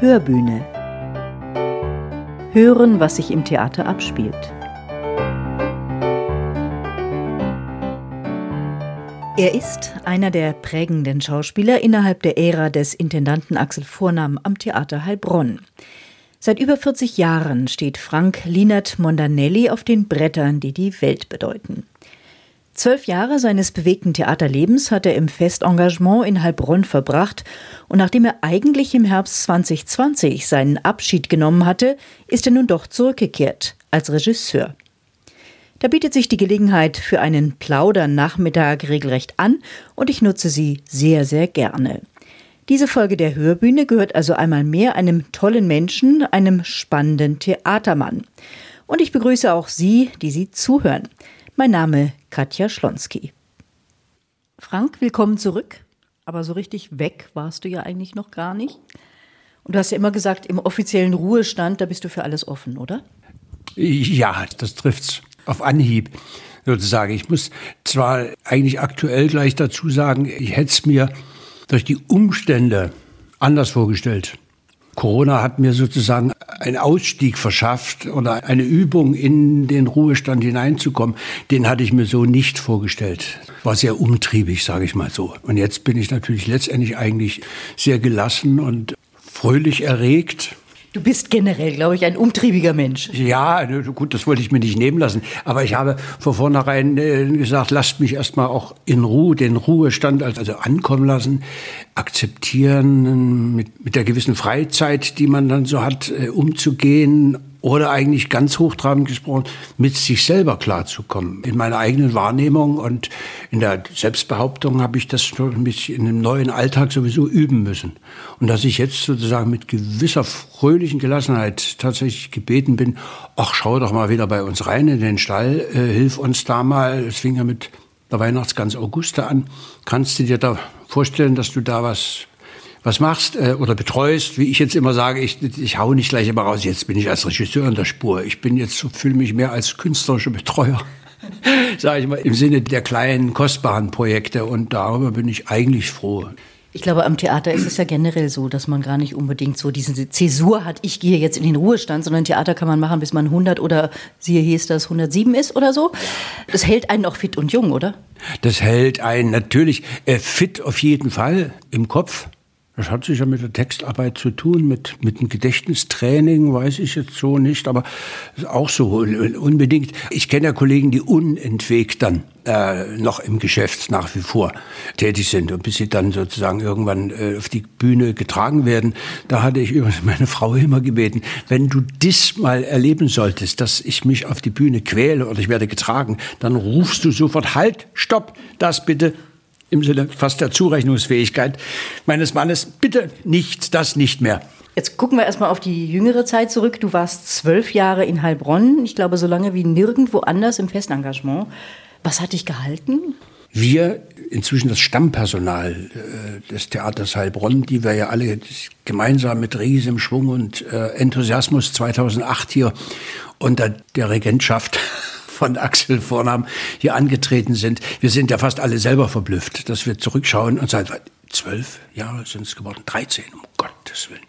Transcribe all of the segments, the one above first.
Hörbühne. Hören, was sich im Theater abspielt. Er ist einer der prägenden Schauspieler innerhalb der Ära des Intendanten Axel Vornam am Theater Heilbronn. Seit über 40 Jahren steht Frank Linert Mondanelli auf den Brettern, die die Welt bedeuten. Zwölf Jahre seines bewegten Theaterlebens hat er im Festengagement in Heilbronn verbracht und nachdem er eigentlich im Herbst 2020 seinen Abschied genommen hatte, ist er nun doch zurückgekehrt als Regisseur. Da bietet sich die Gelegenheit für einen Plaudernachmittag regelrecht an und ich nutze sie sehr, sehr gerne. Diese Folge der Hörbühne gehört also einmal mehr einem tollen Menschen, einem spannenden Theatermann. Und ich begrüße auch Sie, die Sie zuhören. Mein Name Katja Schlonski. Frank, willkommen zurück. Aber so richtig weg warst du ja eigentlich noch gar nicht. Und du hast ja immer gesagt, im offiziellen Ruhestand, da bist du für alles offen, oder? Ja, das trifft's auf Anhieb sozusagen. Ich muss zwar eigentlich aktuell gleich dazu sagen, ich hätte es mir durch die Umstände anders vorgestellt. Corona hat mir sozusagen einen Ausstieg verschafft oder eine Übung in den Ruhestand hineinzukommen. Den hatte ich mir so nicht vorgestellt. War sehr umtriebig, sage ich mal so. Und jetzt bin ich natürlich letztendlich eigentlich sehr gelassen und fröhlich erregt Du bist generell, glaube ich, ein umtriebiger Mensch. Ja, gut, das wollte ich mir nicht nehmen lassen. Aber ich habe von vornherein äh, gesagt, lasst mich erstmal auch in Ruhe, den Ruhestand also ankommen lassen, akzeptieren, mit, mit der gewissen Freizeit, die man dann so hat, äh, umzugehen oder eigentlich ganz hochtrabend gesprochen, mit sich selber klarzukommen. In meiner eigenen Wahrnehmung und in der Selbstbehauptung habe ich das schon ein bisschen in einem neuen Alltag sowieso üben müssen. Und dass ich jetzt sozusagen mit gewisser fröhlichen Gelassenheit tatsächlich gebeten bin, ach, schau doch mal wieder bei uns rein in den Stall, äh, hilf uns da mal. Es fing ja mit der Weihnachtsgans Auguste an. Kannst du dir da vorstellen, dass du da was was machst äh, oder betreust, wie ich jetzt immer sage, ich, ich hau nicht gleich immer raus, jetzt bin ich als Regisseur in der Spur. Ich bin jetzt, fühle mich mehr als künstlerischer Betreuer, sage ich mal, im Sinne der kleinen, kostbaren Projekte. Und darüber bin ich eigentlich froh. Ich glaube, am Theater ist es ja generell so, dass man gar nicht unbedingt so diese Zäsur hat, ich gehe jetzt in den Ruhestand, sondern Theater kann man machen, bis man 100 oder siehe hier ist das 107 ist oder so. Das hält einen auch fit und jung, oder? Das hält einen natürlich äh, fit auf jeden Fall im Kopf. Das hat sicher mit der Textarbeit zu tun, mit, mit dem Gedächtnistraining, weiß ich jetzt so nicht, aber auch so unbedingt. Ich kenne ja Kollegen, die unentwegt dann äh, noch im Geschäft nach wie vor tätig sind und bis sie dann sozusagen irgendwann äh, auf die Bühne getragen werden. Da hatte ich übrigens meine Frau immer gebeten, wenn du das mal erleben solltest, dass ich mich auf die Bühne quäle oder ich werde getragen, dann rufst du sofort, halt, stopp, das bitte im Sinne fast der Zurechnungsfähigkeit meines Mannes, bitte nicht, das nicht mehr. Jetzt gucken wir erstmal auf die jüngere Zeit zurück. Du warst zwölf Jahre in Heilbronn, ich glaube so lange wie nirgendwo anders im Festengagement. Was hat dich gehalten? Wir, inzwischen das Stammpersonal äh, des Theaters Heilbronn, die wir ja alle gemeinsam mit riesigem Schwung und äh, Enthusiasmus 2008 hier unter der Regentschaft von Axel Vornam hier angetreten sind. Wir sind ja fast alle selber verblüfft, dass wir zurückschauen und sagen, zwölf Jahre sind es geworden, 13, um Gottes Willen.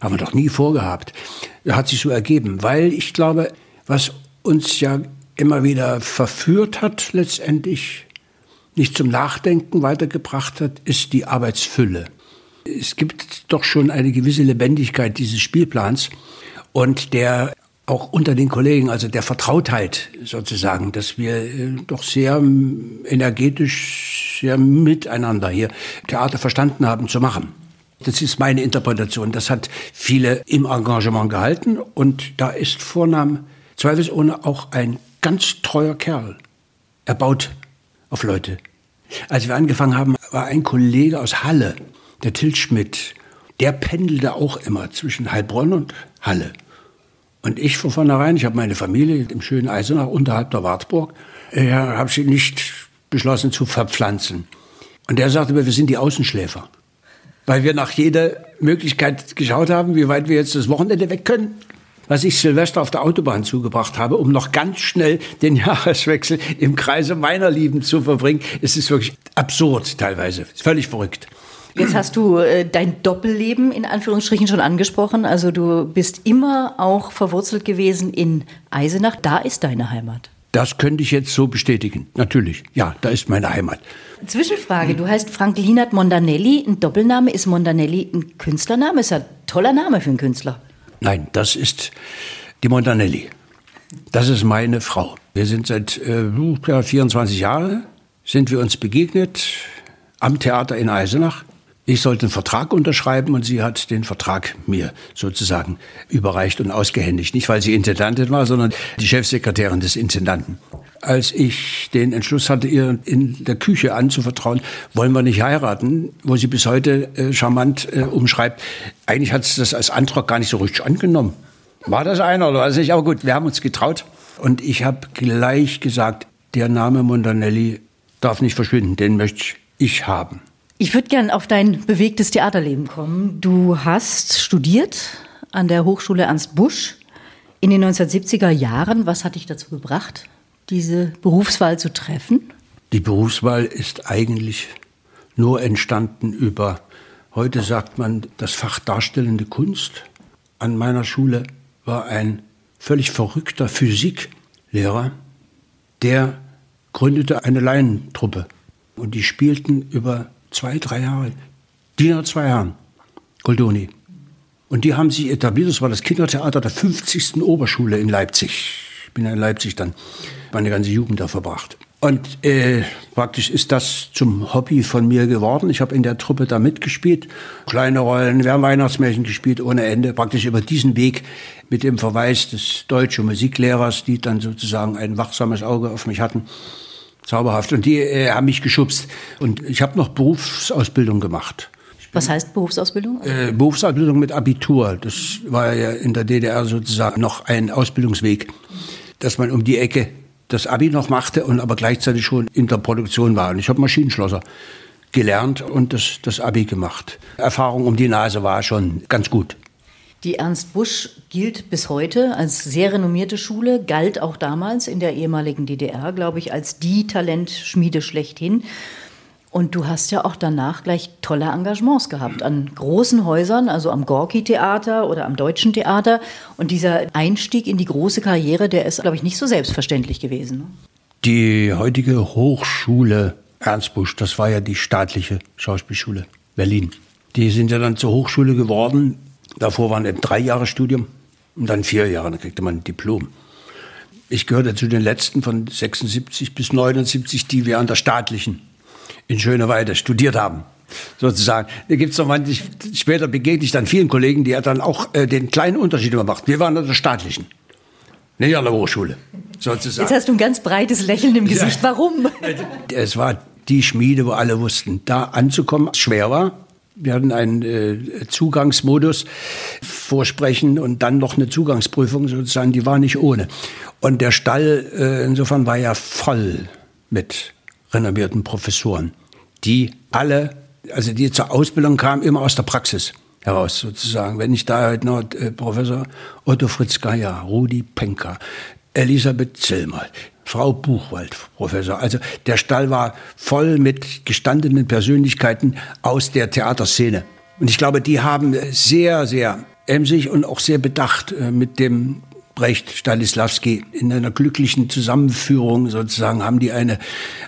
Haben wir doch nie vorgehabt. Hat sich so ergeben, weil ich glaube, was uns ja immer wieder verführt hat, letztendlich nicht zum Nachdenken weitergebracht hat, ist die Arbeitsfülle. Es gibt doch schon eine gewisse Lebendigkeit dieses Spielplans und der auch unter den Kollegen, also der Vertrautheit sozusagen, dass wir äh, doch sehr energetisch, sehr miteinander hier Theater verstanden haben zu machen. Das ist meine Interpretation. Das hat viele im Engagement gehalten und da ist Vornahm zweifelsohne auch ein ganz treuer Kerl. Er baut auf Leute. Als wir angefangen haben, war ein Kollege aus Halle, der Til Schmidt, der pendelte auch immer zwischen Heilbronn und Halle. Und ich von vornherein, ich habe meine Familie im schönen Eisenach unterhalb der Wartburg, äh, habe sie nicht beschlossen zu verpflanzen. Und er sagte mir, wir sind die Außenschläfer. Weil wir nach jeder Möglichkeit geschaut haben, wie weit wir jetzt das Wochenende weg können. Was ich Silvester auf der Autobahn zugebracht habe, um noch ganz schnell den Jahreswechsel im Kreise meiner Lieben zu verbringen. Es ist wirklich absurd teilweise. Völlig verrückt. Jetzt hast du äh, dein Doppelleben in Anführungsstrichen schon angesprochen. Also du bist immer auch verwurzelt gewesen in Eisenach. Da ist deine Heimat. Das könnte ich jetzt so bestätigen. Natürlich. Ja, da ist meine Heimat. Zwischenfrage. Du heißt Frank Linat Mondanelli. Ein Doppelname. Ist Mondanelli ein Künstlername? Ist ein toller Name für einen Künstler. Nein, das ist die Montanelli. Das ist meine Frau. Wir sind seit äh, 24 Jahren, sind wir uns begegnet am Theater in Eisenach. Ich sollte einen Vertrag unterschreiben und sie hat den Vertrag mir sozusagen überreicht und ausgehändigt. Nicht, weil sie Intendantin war, sondern die Chefsekretärin des Intendanten. Als ich den Entschluss hatte, ihr in der Küche anzuvertrauen, wollen wir nicht heiraten, wo sie bis heute äh, charmant äh, umschreibt, eigentlich hat sie das als Antrag gar nicht so richtig angenommen. War das einer oder was nicht? Aber gut, wir haben uns getraut. Und ich habe gleich gesagt, der Name Montanelli darf nicht verschwinden, den möchte ich haben. Ich würde gern auf dein bewegtes Theaterleben kommen. Du hast studiert an der Hochschule Ernst Busch in den 1970er Jahren. Was hat dich dazu gebracht, diese Berufswahl zu treffen? Die Berufswahl ist eigentlich nur entstanden über, heute sagt man, das Fach Darstellende Kunst. An meiner Schule war ein völlig verrückter Physiklehrer, der gründete eine Laientruppe. Und die spielten über zwei, drei Jahre, die nach zwei Jahren, Goldoni. Und die haben sich etabliert, das war das Kindertheater der 50. Oberschule in Leipzig. Ich bin ja in Leipzig dann meine ganze Jugend da verbracht. Und äh, praktisch ist das zum Hobby von mir geworden. Ich habe in der Truppe da mitgespielt, kleine Rollen, wir haben Weihnachtsmärchen gespielt ohne Ende. Praktisch über diesen Weg mit dem Verweis des deutschen Musiklehrers, die dann sozusagen ein wachsames Auge auf mich hatten. Zauberhaft. Und die äh, haben mich geschubst. Und ich habe noch Berufsausbildung gemacht. Was heißt Berufsausbildung? Äh, Berufsausbildung mit Abitur. Das war ja in der DDR sozusagen noch ein Ausbildungsweg, dass man um die Ecke das Abi noch machte und aber gleichzeitig schon in der Produktion war. Und ich habe Maschinenschlosser gelernt und das, das Abi gemacht. Erfahrung um die Nase war schon ganz gut. Die Ernst Busch gilt bis heute als sehr renommierte Schule, galt auch damals in der ehemaligen DDR, glaube ich, als die Talentschmiede schlechthin. Und du hast ja auch danach gleich tolle Engagements gehabt an großen Häusern, also am Gorki-Theater oder am Deutschen Theater. Und dieser Einstieg in die große Karriere, der ist, glaube ich, nicht so selbstverständlich gewesen. Ne? Die heutige Hochschule Ernst Busch, das war ja die staatliche Schauspielschule Berlin. Die sind ja dann zur Hochschule geworden. Davor waren eben drei Jahre Studium und dann vier Jahre, dann kriegte man ein Diplom. Ich gehörte zu den letzten von 76 bis 79, die wir an der staatlichen in Schöneweide studiert haben. Sozusagen. Da gibt es noch manche, später begegne ich dann vielen Kollegen, die ja dann auch äh, den kleinen Unterschied immer macht. Wir waren an der staatlichen, nicht an der Hochschule. Sozusagen. Jetzt hast du ein ganz breites Lächeln im Gesicht. Ja. Warum? Es war die Schmiede, wo alle wussten, da anzukommen schwer war. Hatten einen äh, Zugangsmodus vorsprechen und dann noch eine Zugangsprüfung sozusagen, die war nicht ohne. Und der Stall äh, insofern war ja voll mit renommierten Professoren, die alle, also die zur Ausbildung kamen, immer aus der Praxis heraus sozusagen. Wenn ich da heute noch äh, Professor Otto Fritz Geier, Rudi Penker, Elisabeth Zillmer, Frau Buchwald, Professor. Also der Stall war voll mit gestandenen Persönlichkeiten aus der Theaterszene. Und ich glaube, die haben sehr, sehr emsig und auch sehr bedacht äh, mit dem Brecht Stanislawski in einer glücklichen Zusammenführung sozusagen haben die eine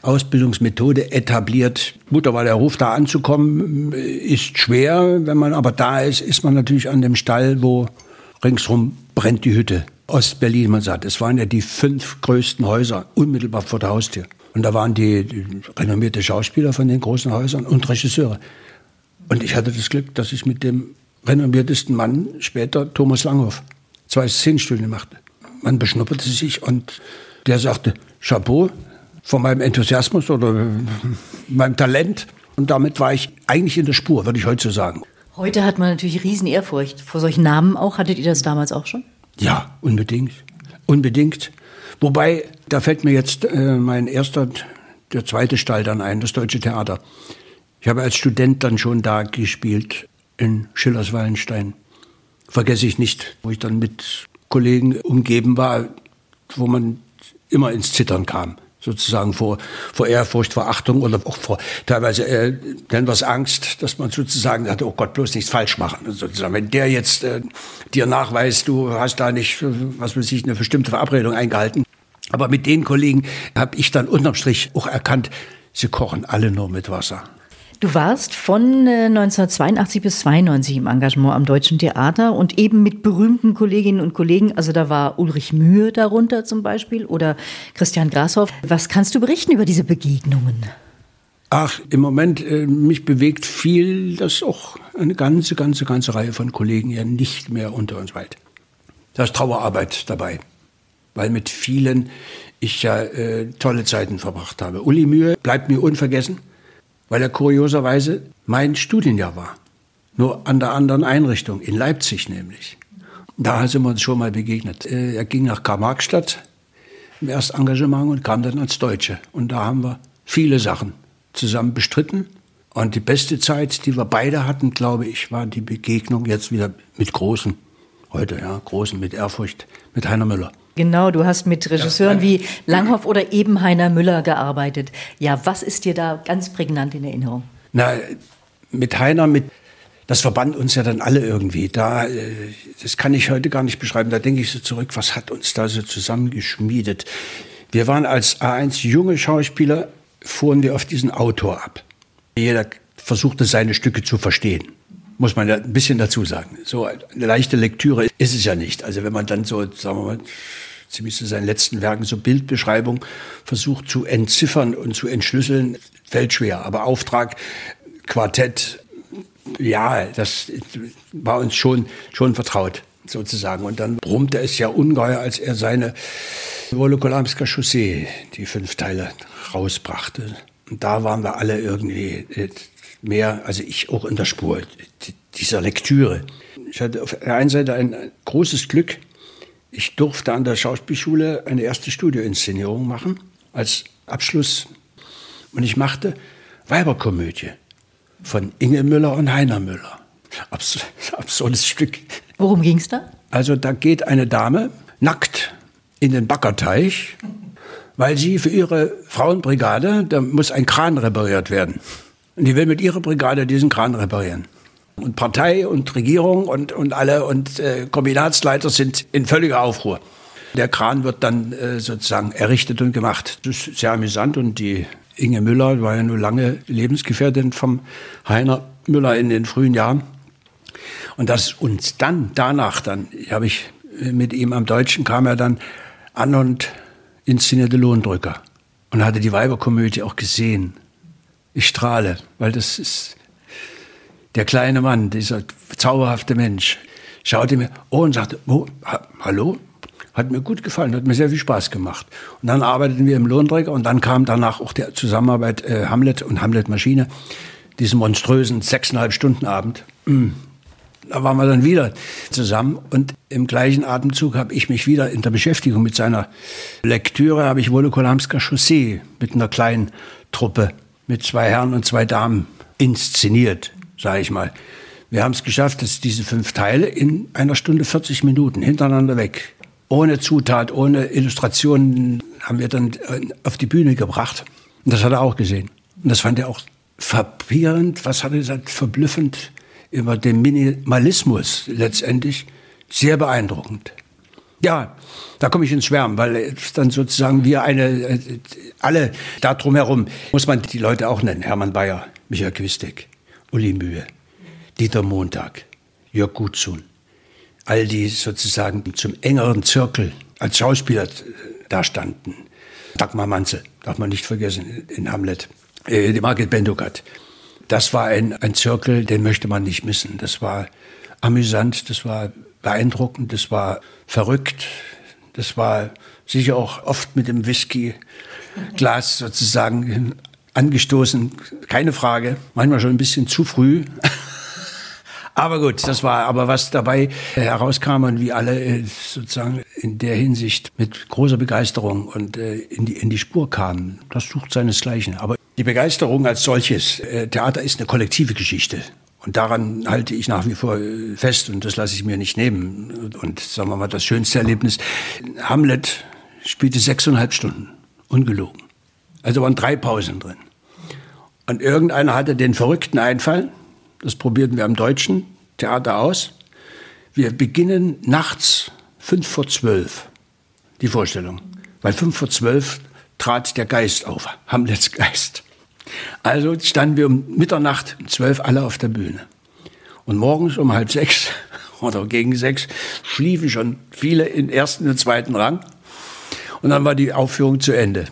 Ausbildungsmethode etabliert. Mutter war der Ruf da anzukommen, ist schwer. Wenn man aber da ist, ist man natürlich an dem Stall, wo ringsrum brennt die Hütte. Ostberlin, man sagt. Es waren ja die fünf größten Häuser unmittelbar vor der Haustür. Und da waren die, renommierte Schauspieler von den großen Häusern und Regisseure. Und ich hatte das Glück, dass ich mit dem renommiertesten Mann später, Thomas Langhoff, zwei Szenenstudien machte. Man beschnupperte sich und der sagte, Chapeau von meinem Enthusiasmus oder meinem Talent. Und damit war ich eigentlich in der Spur, würde ich heute so sagen. Heute hat man natürlich riesen Ehrfurcht vor solchen Namen auch. Hattet ihr das damals auch schon? Ja, unbedingt. Unbedingt. Wobei, da fällt mir jetzt äh, mein erster, der zweite Stall dann ein, das Deutsche Theater. Ich habe als Student dann schon da gespielt in Schillers Wallenstein vergesse ich nicht, wo ich dann mit Kollegen umgeben war, wo man immer ins Zittern kam, sozusagen vor, vor Ehrfurcht, vor Achtung oder auch vor teilweise äh, nennen wir es Angst, dass man sozusagen sagt, oh Gott, bloß nichts falsch machen. Sozusagen, wenn der jetzt äh, dir nachweist, du hast da nicht, was weiß ich, eine bestimmte Verabredung eingehalten. Aber mit den Kollegen habe ich dann unterm Strich auch erkannt, sie kochen alle nur mit Wasser. Du warst von 1982 äh, bis 92 im Engagement am Deutschen Theater und eben mit berühmten Kolleginnen und Kollegen. Also da war Ulrich Mühe darunter zum Beispiel oder Christian Grashoff. Was kannst du berichten über diese Begegnungen? Ach, im Moment, äh, mich bewegt viel, dass auch eine ganze, ganze, ganze Reihe von Kollegen ja nicht mehr unter uns weilt. Da ist Trauerarbeit dabei, weil mit vielen ich ja äh, tolle Zeiten verbracht habe. Uli Mühe bleibt mir unvergessen weil er kurioserweise mein Studienjahr war. Nur an der anderen Einrichtung, in Leipzig nämlich. Da sind wir uns schon mal begegnet. Äh, er ging nach Karl-Marx-Stadt im Erstengagement und kam dann als Deutsche. Und da haben wir viele Sachen zusammen bestritten. Und die beste Zeit, die wir beide hatten, glaube ich, war die Begegnung jetzt wieder mit Großen. Heute, ja, Großen mit Ehrfurcht, mit Heiner Müller. Genau, du hast mit Regisseuren wie Langhoff oder eben Heiner Müller gearbeitet. Ja, was ist dir da ganz prägnant in Erinnerung? Na, mit Heiner, mit, das verband uns ja dann alle irgendwie. Da, äh, das kann ich heute gar nicht beschreiben. Da denke ich so zurück, was hat uns da so zusammengeschmiedet? Wir waren als A1 junge Schauspieler, fuhren wir auf diesen Autor ab. Jeder versuchte seine Stücke zu verstehen muss man ja ein bisschen dazu sagen. So eine leichte Lektüre ist es ja nicht. Also wenn man dann so, sagen wir mal, ziemlich zu seinen letzten Werken so Bildbeschreibung versucht zu entziffern und zu entschlüsseln, fällt schwer. Aber Auftrag, Quartett, ja, das war uns schon, schon vertraut sozusagen. Und dann brummte es ja ungeheuer, als er seine Wolokolamska Chaussee, die fünf Teile, rausbrachte. Und da waren wir alle irgendwie äh, mehr, also ich auch in der Spur dieser Lektüre. Ich hatte auf der einen Seite ein großes Glück, ich durfte an der Schauspielschule eine erste Studioinszenierung machen als Abschluss. Und ich machte Weiberkomödie von Inge Müller und Heiner Müller. Abs absurdes Stück. Worum ging es da? Also da geht eine Dame nackt in den Baggerteich, weil sie für ihre Frauenbrigade, da muss ein Kran repariert werden. Und die will mit ihrer Brigade diesen Kran reparieren. Und Partei und Regierung und, und alle und äh, Kombinatsleiter sind in völliger Aufruhr. Der Kran wird dann äh, sozusagen errichtet und gemacht. Das ist sehr amüsant und die Inge Müller war ja nur lange Lebensgefährtin vom Heiner Müller in den frühen Jahren. Und dass uns dann, danach dann, habe ich äh, mit ihm am Deutschen, kam er dann an und inszenierte Lohndrücker. Und hatte die Weiberkomödie auch gesehen. Ich strahle, weil das ist der kleine Mann, dieser zauberhafte Mensch, schaute mir oh, und sagte, oh, ha, hallo? Hat mir gut gefallen, hat mir sehr viel Spaß gemacht. Und dann arbeiteten wir im Lohnträger und dann kam danach auch der Zusammenarbeit äh, Hamlet und Hamlet Maschine, diesen monströsen sechseinhalb Stunden Abend. Mm. Da waren wir dann wieder zusammen und im gleichen Atemzug habe ich mich wieder in der Beschäftigung mit seiner Lektüre, habe ich Wolokolamska Chaussee mit einer kleinen Truppe, mit zwei Herren und zwei Damen inszeniert sage ich mal. Wir haben es geschafft, dass diese fünf Teile in einer Stunde 40 Minuten hintereinander weg, ohne Zutat, ohne Illustrationen, haben wir dann äh, auf die Bühne gebracht. Und das hat er auch gesehen. Und das fand er auch frappierend, was hat er gesagt, verblüffend über den Minimalismus letztendlich. Sehr beeindruckend. Ja, da komme ich ins Schwärmen, weil dann sozusagen wir eine, äh, alle da drumherum, muss man die Leute auch nennen, Hermann Bayer, Michael Quistek, Uli Mühe, Dieter Montag, Jörg Gutzun, all die sozusagen zum engeren Zirkel als Schauspieler äh, dastanden. Dagmar Manze, darf man nicht vergessen, in Hamlet. Äh, die Margit Bendugat. Das war ein, ein Zirkel, den möchte man nicht missen. Das war amüsant, das war beeindruckend, das war verrückt, das war sicher auch oft mit dem Whiskyglas sozusagen angestoßen, keine Frage. Manchmal schon ein bisschen zu früh. Aber gut, das war aber was dabei herauskam und wie alle äh, sozusagen in der Hinsicht mit großer Begeisterung und äh, in die, in die Spur kamen. Das sucht seinesgleichen. Aber die Begeisterung als solches, äh, Theater ist eine kollektive Geschichte. Und daran halte ich nach wie vor fest und das lasse ich mir nicht nehmen. Und sagen wir mal, das schönste Erlebnis, Hamlet spielte sechseinhalb Stunden, ungelogen. Also waren drei Pausen drin. Und irgendeiner hatte den verrückten Einfall, das probierten wir am Deutschen Theater aus. Wir beginnen nachts fünf vor zwölf, die Vorstellung. Weil fünf vor zwölf trat der Geist auf, Hamlets Geist. Also standen wir um Mitternacht, um zwölf alle auf der Bühne. Und morgens um halb sechs oder gegen sechs schliefen schon viele im ersten und zweiten Rang. Und dann war die Aufführung zu Ende.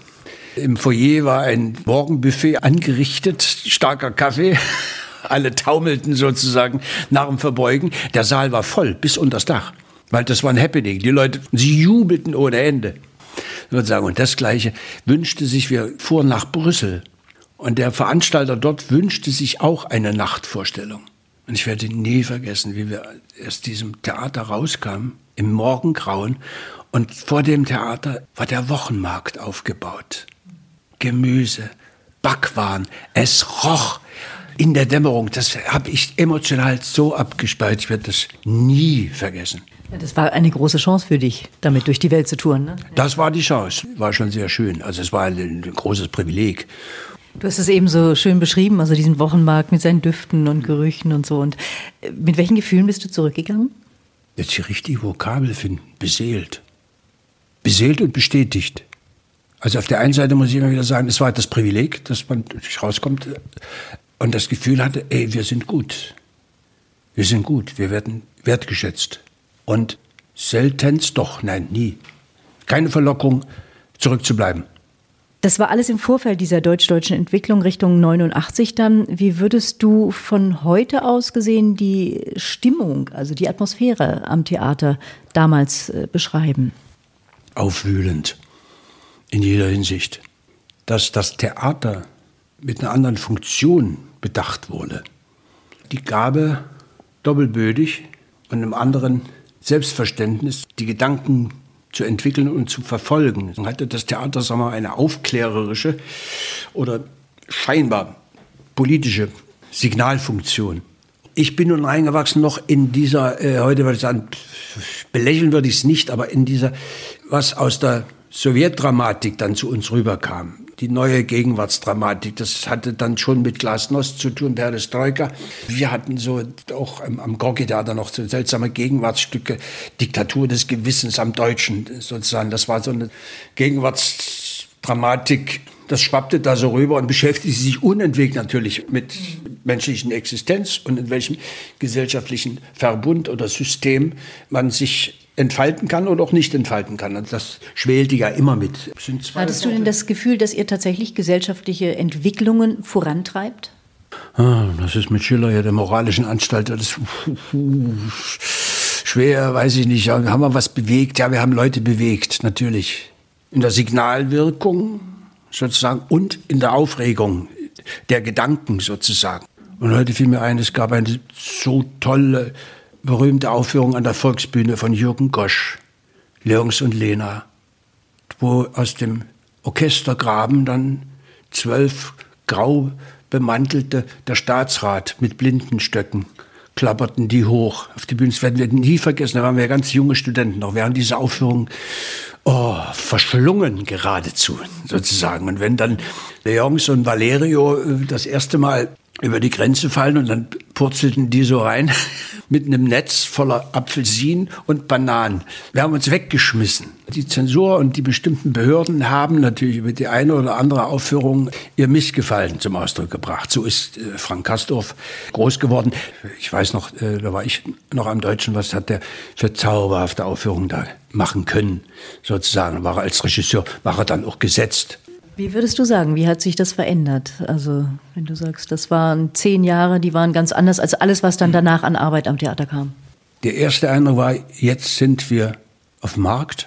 Im Foyer war ein Morgenbuffet angerichtet, starker Kaffee. Alle taumelten sozusagen nach dem Verbeugen. Der Saal war voll bis unter das Dach, weil das war ein Happening. Die Leute, sie jubelten ohne Ende. Sozusagen. Und das Gleiche wünschte sich, wir fuhren nach Brüssel. Und der Veranstalter dort wünschte sich auch eine Nachtvorstellung. Und ich werde nie vergessen, wie wir aus diesem Theater rauskamen, im Morgengrauen. Und vor dem Theater war der Wochenmarkt aufgebaut. Gemüse, Backwaren, es roch in der Dämmerung. Das habe ich emotional so abgespeichert, ich werde das nie vergessen. Das war eine große Chance für dich, damit durch die Welt zu touren. Ne? Das war die Chance, war schon sehr schön. Also es war ein, ein großes Privileg. Du hast es eben so schön beschrieben, also diesen Wochenmarkt mit seinen Düften und Gerüchen und so. Und äh, mit welchen Gefühlen bist du zurückgegangen? Jetzt die richtige Vokabel finden. Beseelt. Beseelt und bestätigt. Also auf der einen Seite muss ich immer wieder sagen, es war das Privileg, dass man rauskommt und das Gefühl hatte, ey, wir sind gut. Wir sind gut, wir werden wertgeschätzt. Und seltenst doch, nein, nie. Keine Verlockung, zurückzubleiben. Das war alles im Vorfeld dieser deutsch-deutschen Entwicklung Richtung 89 dann. Wie würdest du von heute aus gesehen die Stimmung, also die Atmosphäre am Theater damals äh, beschreiben? Aufwühlend in jeder Hinsicht. Dass das Theater mit einer anderen Funktion bedacht wurde. Die Gabe doppelbödig und einem anderen Selbstverständnis, die Gedanken zu entwickeln und zu verfolgen. Dann hatte das Theater sagen wir, eine aufklärerische oder scheinbar politische Signalfunktion. Ich bin nun reingewachsen noch in dieser, äh, heute würde ich sagen, belächeln würde ich es nicht, aber in dieser, was aus der Sowjetdramatik dann zu uns rüberkam. Die neue Gegenwartsdramatik, das hatte dann schon mit Glasnost zu tun, Perestroika. Wir hatten so auch am, am Gorki-Theater noch so seltsame Gegenwartsstücke, Diktatur des Gewissens am Deutschen sozusagen. Das war so eine Gegenwartsdramatik, das schwappte da so rüber und beschäftigte sich unentwegt natürlich mit menschlichen Existenz und in welchem gesellschaftlichen Verbund oder System man sich entfalten kann oder auch nicht entfalten kann. Das schwelte ja immer mit. Hattest du denn das Gefühl, dass ihr tatsächlich gesellschaftliche Entwicklungen vorantreibt? Ah, das ist mit Schiller ja der moralischen Anstalt. Das ist schwer, weiß ich nicht. Haben wir was bewegt? Ja, wir haben Leute bewegt, natürlich. In der Signalwirkung sozusagen und in der Aufregung der Gedanken sozusagen. Und heute fiel mir ein, es gab eine so tolle berühmte Aufführung an der Volksbühne von Jürgen Gosch, Leons und Lena, wo aus dem Orchestergraben dann zwölf grau bemantelte, der Staatsrat mit Blindenstöcken klapperten die hoch auf die Bühne. Das werden wir nie vergessen. Da waren wir ganz junge Studenten noch während dieser Aufführung oh, verschlungen geradezu sozusagen. Und wenn dann Leons und Valerio äh, das erste Mal über die Grenze fallen und dann purzelten die so rein mit einem Netz voller Apfelsinen und Bananen. Wir haben uns weggeschmissen. Die Zensur und die bestimmten Behörden haben natürlich über die eine oder andere Aufführung ihr Missgefallen zum Ausdruck gebracht. So ist äh, Frank Kastorf groß geworden. Ich weiß noch, äh, da war ich noch am Deutschen, was hat der für zauberhafte Aufführungen da machen können, sozusagen. War er als Regisseur, war er dann auch gesetzt wie würdest du sagen, wie hat sich das verändert? Also, wenn du sagst, das waren zehn Jahre, die waren ganz anders als alles, was dann danach an Arbeit am Theater kam. Der erste Eindruck war, jetzt sind wir auf dem Markt,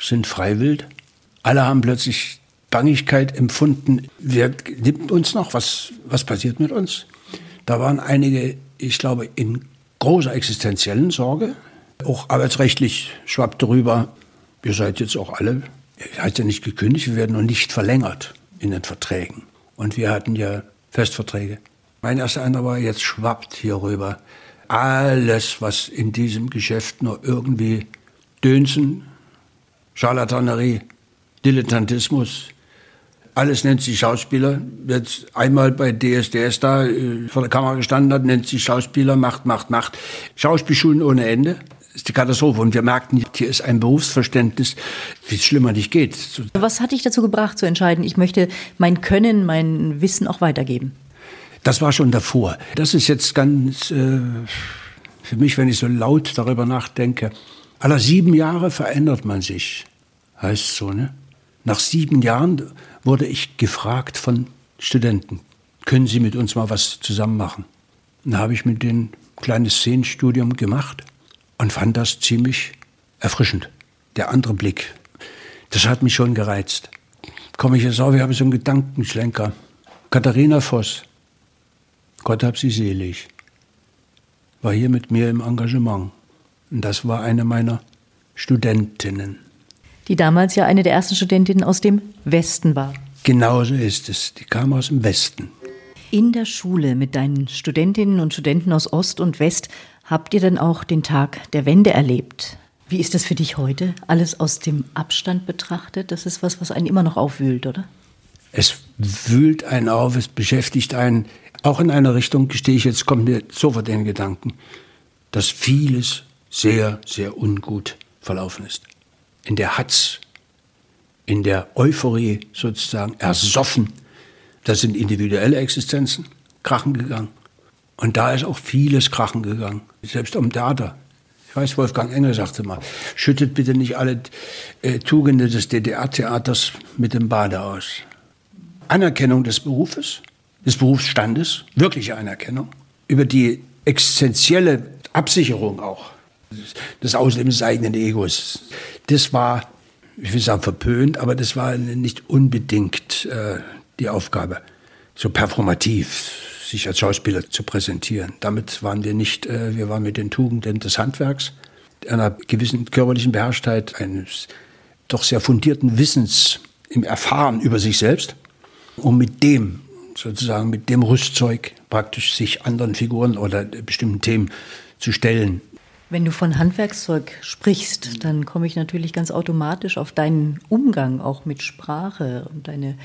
sind freiwillig. Alle haben plötzlich Bangigkeit empfunden. Wer nimmt uns noch? Was, was passiert mit uns? Da waren einige, ich glaube, in großer existenziellen Sorge. Auch arbeitsrechtlich schwappte rüber, ihr seid jetzt auch alle er hat ja nicht gekündigt, wir werden noch nicht verlängert in den Verträgen. Und wir hatten ja Festverträge. Mein erster Eindruck war, jetzt schwappt hier rüber alles, was in diesem Geschäft nur irgendwie Dönsen, Charlatanerie, Dilettantismus, alles nennt sich Schauspieler. Jetzt einmal bei DSDS da äh, vor der Kamera gestanden hat, nennt sich Schauspieler, macht, macht, macht. Schauspielschulen ohne Ende. Das ist die Katastrophe. Und wir merkten, hier ist ein Berufsverständnis, wie es schlimmer nicht geht. Was hat dich dazu gebracht zu entscheiden, ich möchte mein Können, mein Wissen auch weitergeben? Das war schon davor. Das ist jetzt ganz äh, für mich, wenn ich so laut darüber nachdenke. Aller sieben Jahre verändert man sich, heißt so, ne? Nach sieben Jahren wurde ich gefragt von Studenten, können Sie mit uns mal was zusammen machen? Dann habe ich mit denen ein kleines Szenenstudium gemacht und fand das ziemlich erfrischend. Der andere Blick, das hat mich schon gereizt. Komme ich jetzt auf, ich habe so einen Gedankenschlenker. Katharina Voss, Gott hab sie selig, war hier mit mir im Engagement. Und das war eine meiner Studentinnen. Die damals ja eine der ersten Studentinnen aus dem Westen war. Genauso ist es. Die kam aus dem Westen. In der Schule mit deinen Studentinnen und Studenten aus Ost und West Habt ihr denn auch den Tag der Wende erlebt? Wie ist das für dich heute? Alles aus dem Abstand betrachtet? Das ist was, was einen immer noch aufwühlt, oder? Es wühlt einen auf, es beschäftigt einen. Auch in einer Richtung, gestehe ich jetzt, kommt mir sofort den Gedanken, dass vieles sehr, sehr ungut verlaufen ist. In der Hatz, in der Euphorie sozusagen ersoffen. Das sind individuelle Existenzen, krachen gegangen. Und da ist auch vieles krachen gegangen, selbst am Theater. Ich weiß, Wolfgang Engel sagte mal, schüttet bitte nicht alle äh, Tugenden des DDR-Theaters mit dem Bade aus. Anerkennung des Berufes, des Berufsstandes, wirkliche Anerkennung, über die existenzielle Absicherung auch des Auslebens des eigenen Egos. Das war, ich will sagen, verpönt, aber das war nicht unbedingt äh, die Aufgabe. So performativ, sich als Schauspieler zu präsentieren. Damit waren wir nicht, äh, wir waren mit den Tugenden des Handwerks, einer gewissen körperlichen Beherrschtheit, eines doch sehr fundierten Wissens im Erfahren über sich selbst, um mit dem sozusagen mit dem Rüstzeug praktisch sich anderen Figuren oder bestimmten Themen zu stellen. Wenn du von Handwerkszeug sprichst, dann komme ich natürlich ganz automatisch auf deinen Umgang auch mit Sprache und deine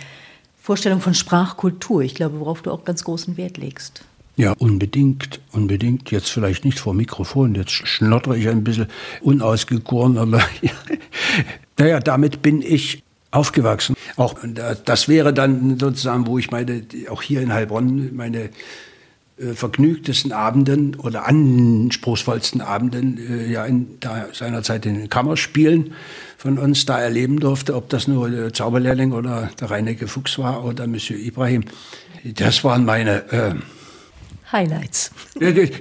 Vorstellung von Sprachkultur. Ich glaube, worauf du auch ganz großen Wert legst. Ja, unbedingt, unbedingt. Jetzt vielleicht nicht vor Mikrofon, jetzt schnottere ich ein bisschen unausgegoren, aber naja, damit bin ich aufgewachsen. Auch das wäre dann sozusagen, wo ich meine, auch hier in Heilbronn meine äh, vergnügtesten Abenden oder anspruchsvollsten Abenden äh, ja in da, seinerzeit in den Kammerspielen von uns da erleben durfte, ob das nur der Zauberlehrling oder der Reinecke Fuchs war oder Monsieur Ibrahim. Das waren meine äh, Highlights.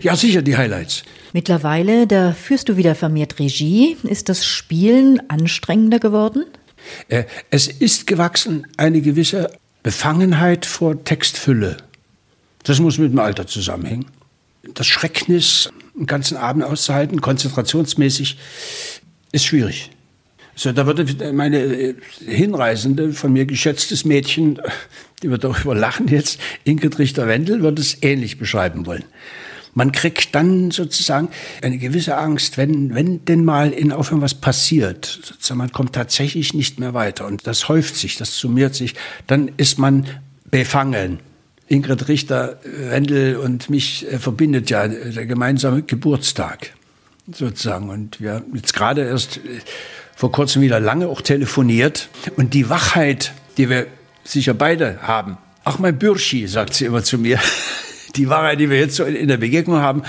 Ja, sicher die Highlights. Mittlerweile, da führst du wieder vermehrt Regie. Ist das Spielen anstrengender geworden? Äh, es ist gewachsen eine gewisse Befangenheit vor Textfülle. Das muss mit dem Alter zusammenhängen. Das Schrecknis, einen ganzen Abend auszuhalten, konzentrationsmäßig, ist schwierig. So, da würde meine äh, Hinreisende, von mir geschätztes Mädchen, die wird darüber lachen jetzt, Ingrid Richter-Wendel, wird es ähnlich beschreiben wollen. Man kriegt dann sozusagen eine gewisse Angst, wenn, wenn denn mal in Aufhören was passiert, sozusagen man kommt tatsächlich nicht mehr weiter und das häuft sich, das summiert sich, dann ist man befangen. Ingrid Richter, Wendel und mich äh, verbindet ja der gemeinsame Geburtstag sozusagen. Und wir jetzt gerade erst äh, vor kurzem wieder lange auch telefoniert. Und die Wachheit, die wir sicher beide haben, ach mein Bürschi, sagt sie immer zu mir, die Wahrheit, die wir jetzt so in der Begegnung haben,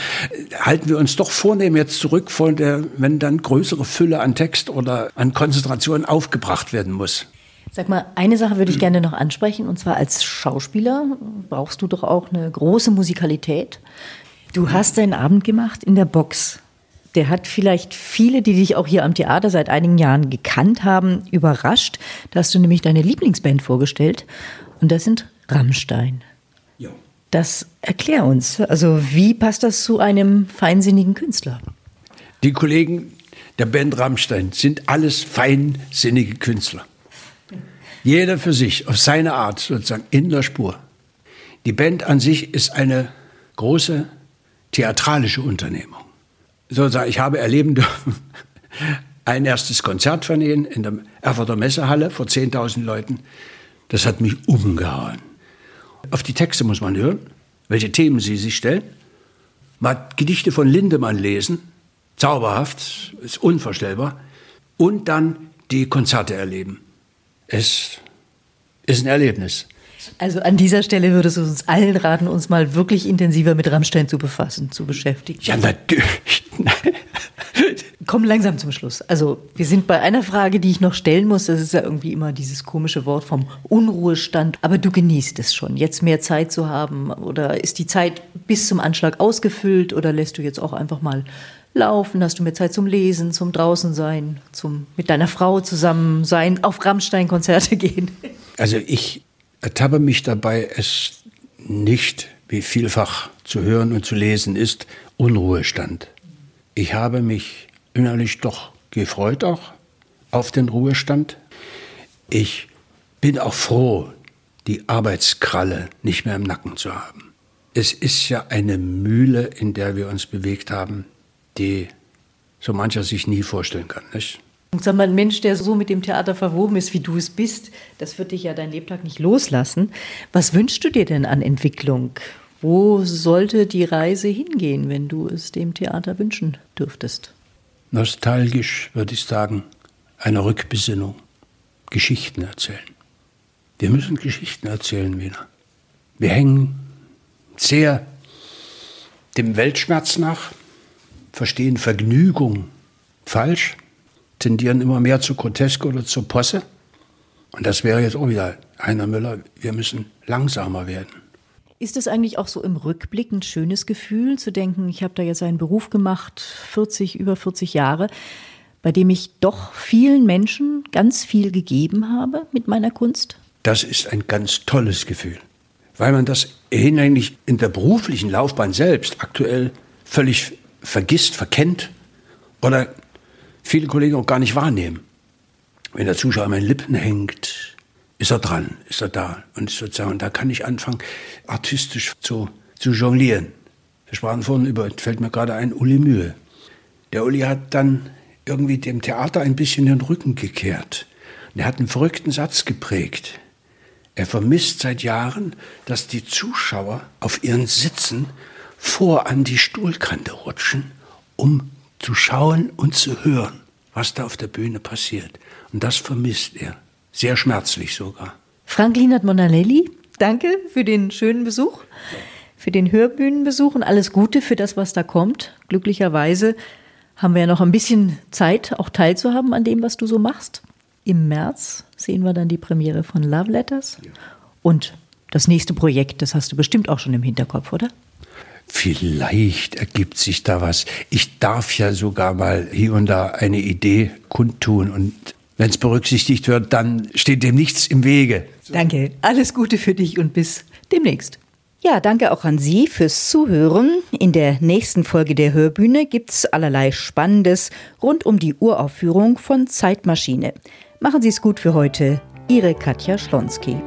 halten wir uns doch vornehm jetzt zurück von der, wenn dann größere Fülle an Text oder an Konzentration aufgebracht werden muss. Sag mal, eine Sache würde ich gerne noch ansprechen, und zwar als Schauspieler brauchst du doch auch eine große Musikalität. Du hast deinen Abend gemacht in der Box. Der hat vielleicht viele, die dich auch hier am Theater seit einigen Jahren gekannt haben, überrascht. Da hast du nämlich deine Lieblingsband vorgestellt und das sind Rammstein. Ja. Das erklär uns. Also wie passt das zu einem feinsinnigen Künstler? Die Kollegen der Band Rammstein sind alles feinsinnige Künstler. Jeder für sich, auf seine Art sozusagen, in der Spur. Die Band an sich ist eine große theatralische Unternehmung. Sozusagen, ich habe erleben dürfen, ein erstes Konzert von ihnen in der Erfurter Messehalle vor 10.000 Leuten. Das hat mich umgehauen. Auf die Texte muss man hören, welche Themen sie sich stellen. Mal Gedichte von Lindemann lesen, zauberhaft, ist unvorstellbar. Und dann die Konzerte erleben. Es ist ein Erlebnis. Also an dieser Stelle würdest du uns allen raten, uns mal wirklich intensiver mit Rammstein zu befassen, zu beschäftigen. Ja, natürlich. Komm langsam zum Schluss. Also wir sind bei einer Frage, die ich noch stellen muss. Das ist ja irgendwie immer dieses komische Wort vom Unruhestand. Aber du genießt es schon, jetzt mehr Zeit zu haben. Oder ist die Zeit bis zum Anschlag ausgefüllt? Oder lässt du jetzt auch einfach mal laufen? Hast du mehr Zeit zum Lesen, zum draußen sein, zum mit deiner Frau zusammen sein, auf Rammstein-Konzerte gehen? Also ich ertappe mich dabei, es nicht, wie vielfach zu hören und zu lesen ist, Unruhestand. Ich habe mich innerlich doch gefreut auch auf den Ruhestand. Ich bin auch froh, die Arbeitskralle nicht mehr im Nacken zu haben. Es ist ja eine Mühle, in der wir uns bewegt haben, die so mancher sich nie vorstellen kann. Nicht? Sag mal, ein Mensch, der so mit dem Theater verwoben ist, wie du es bist, das wird dich ja dein Lebtag nicht loslassen. Was wünschst du dir denn an Entwicklung? Wo sollte die Reise hingehen, wenn du es dem Theater wünschen dürftest? Nostalgisch würde ich sagen, eine Rückbesinnung, Geschichten erzählen. Wir müssen Geschichten erzählen wieder. Wir hängen sehr dem Weltschmerz nach, verstehen Vergnügung falsch, tendieren immer mehr zu grotesk oder zur Posse. Und das wäre jetzt auch wieder Heiner Müller, wir müssen langsamer werden. Ist es eigentlich auch so im Rückblick ein schönes Gefühl, zu denken, ich habe da jetzt einen Beruf gemacht, 40, über 40 Jahre, bei dem ich doch vielen Menschen ganz viel gegeben habe mit meiner Kunst? Das ist ein ganz tolles Gefühl, weil man das hinlänglich in der beruflichen Laufbahn selbst aktuell völlig vergisst, verkennt oder viele Kollegen auch gar nicht wahrnehmen. Wenn der Zuschauer an meinen Lippen hängt, ist er dran, ist er da. Und sozusagen, da kann ich anfangen, artistisch zu, zu jonglieren. Wir sprachen vorhin über, fällt mir gerade ein, Uli Mühe. Der Uli hat dann irgendwie dem Theater ein bisschen den Rücken gekehrt. Und er hat einen verrückten Satz geprägt. Er vermisst seit Jahren, dass die Zuschauer auf ihren Sitzen vor an die Stuhlkante rutschen, um zu schauen und zu hören, was da auf der Bühne passiert. Und das vermisst er. Sehr schmerzlich sogar. Frank Linert Monanelli, danke für den schönen Besuch, für den Hörbühnenbesuch und alles Gute für das, was da kommt. Glücklicherweise haben wir ja noch ein bisschen Zeit, auch teilzuhaben an dem, was du so machst. Im März sehen wir dann die Premiere von Love Letters. Ja. Und das nächste Projekt, das hast du bestimmt auch schon im Hinterkopf, oder? Vielleicht ergibt sich da was. Ich darf ja sogar mal hier und da eine Idee kundtun und wenn es berücksichtigt wird, dann steht dem nichts im Wege. Danke, alles Gute für dich und bis demnächst. Ja, danke auch an Sie fürs Zuhören. In der nächsten Folge der Hörbühne gibt's allerlei Spannendes rund um die Uraufführung von Zeitmaschine. Machen Sie es gut für heute. Ihre Katja Schlonski.